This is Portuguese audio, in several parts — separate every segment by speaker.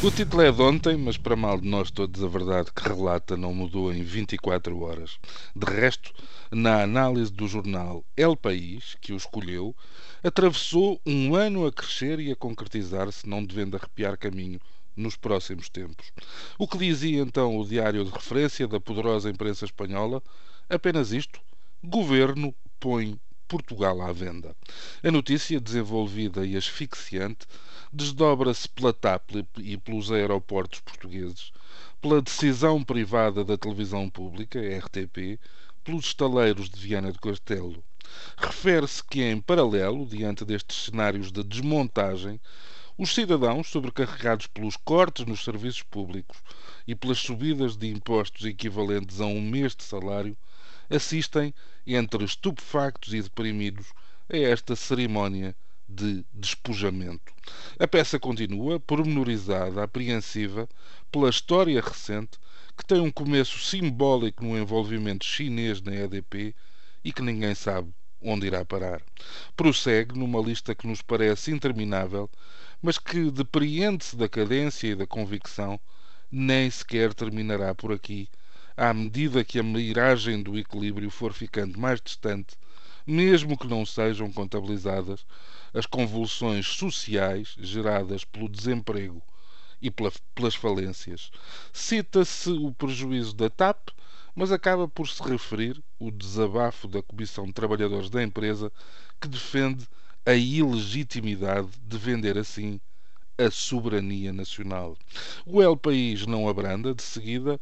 Speaker 1: O título é de ontem, mas para mal de nós todos, a verdade que relata não mudou em 24 horas. De resto, na análise do jornal El País, que o escolheu, atravessou um ano a crescer e a concretizar-se, não devendo arrepiar caminho nos próximos tempos. O que dizia então o diário de referência da poderosa imprensa espanhola? Apenas isto: governo põe Portugal à venda. A notícia, desenvolvida e asfixiante, desdobra-se pela TAP e pelos aeroportos portugueses, pela decisão privada da televisão pública, RTP, pelos estaleiros de Viana do Castelo. Refere-se que, em paralelo, diante destes cenários de desmontagem, os cidadãos, sobrecarregados pelos cortes nos serviços públicos e pelas subidas de impostos equivalentes a um mês de salário, assistem, entre estupefactos e deprimidos, a esta cerimónia de despojamento. A peça continua, pormenorizada, apreensiva, pela história recente, que tem um começo simbólico no envolvimento chinês na EDP e que ninguém sabe onde irá parar. Prossegue numa lista que nos parece interminável, mas que depreende-se da cadência e da convicção, nem sequer terminará por aqui à medida que a miragem do equilíbrio for ficando mais distante, mesmo que não sejam contabilizadas as convulsões sociais geradas pelo desemprego e pelas falências. Cita-se o prejuízo da TAP, mas acaba por se referir o desabafo da Comissão de Trabalhadores da empresa que defende a ilegitimidade de vender assim a soberania nacional. O El País não abranda, de seguida,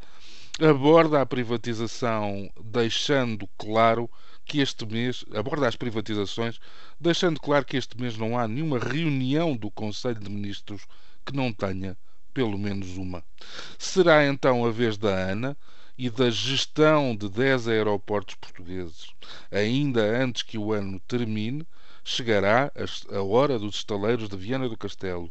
Speaker 1: aborda a privatização deixando claro que este mês, aborda as privatizações, deixando claro que este mês não há nenhuma reunião do Conselho de Ministros que não tenha pelo menos uma. Será então a vez da ANA e da gestão de 10 aeroportos portugueses. Ainda antes que o ano termine, chegará a hora dos estaleiros de Viana do Castelo.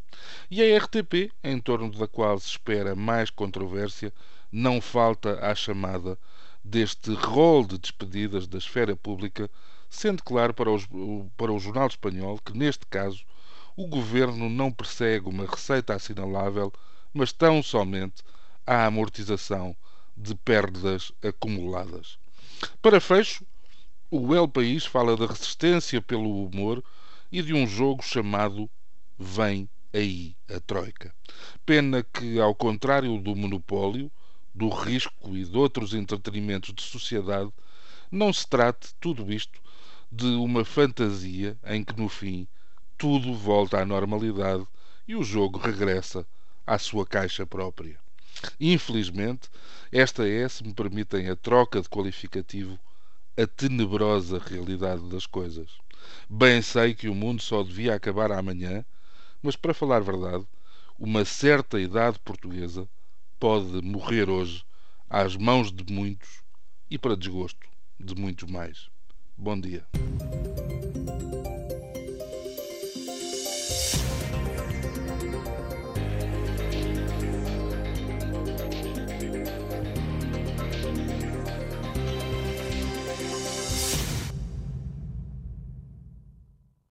Speaker 1: E a RTP, em torno da qual se espera mais controvérsia, não falta à chamada deste rol de despedidas da esfera pública, sendo claro para, os, para o jornal espanhol que, neste caso, o governo não persegue uma receita assinalável, mas tão somente a amortização de perdas acumuladas. Para fecho, o El País fala da resistência pelo humor e de um jogo chamado Vem aí a Troika. Pena que, ao contrário do monopólio, do risco e de outros entretenimentos de sociedade, não se trate tudo isto de uma fantasia em que no fim tudo volta à normalidade e o jogo regressa à sua caixa própria. Infelizmente, esta é, se me permitem a troca de qualificativo, a tenebrosa realidade das coisas. Bem sei que o mundo só devia acabar amanhã, mas para falar verdade, uma certa idade portuguesa pode morrer hoje às mãos de muitos e para desgosto de muitos mais. Bom dia.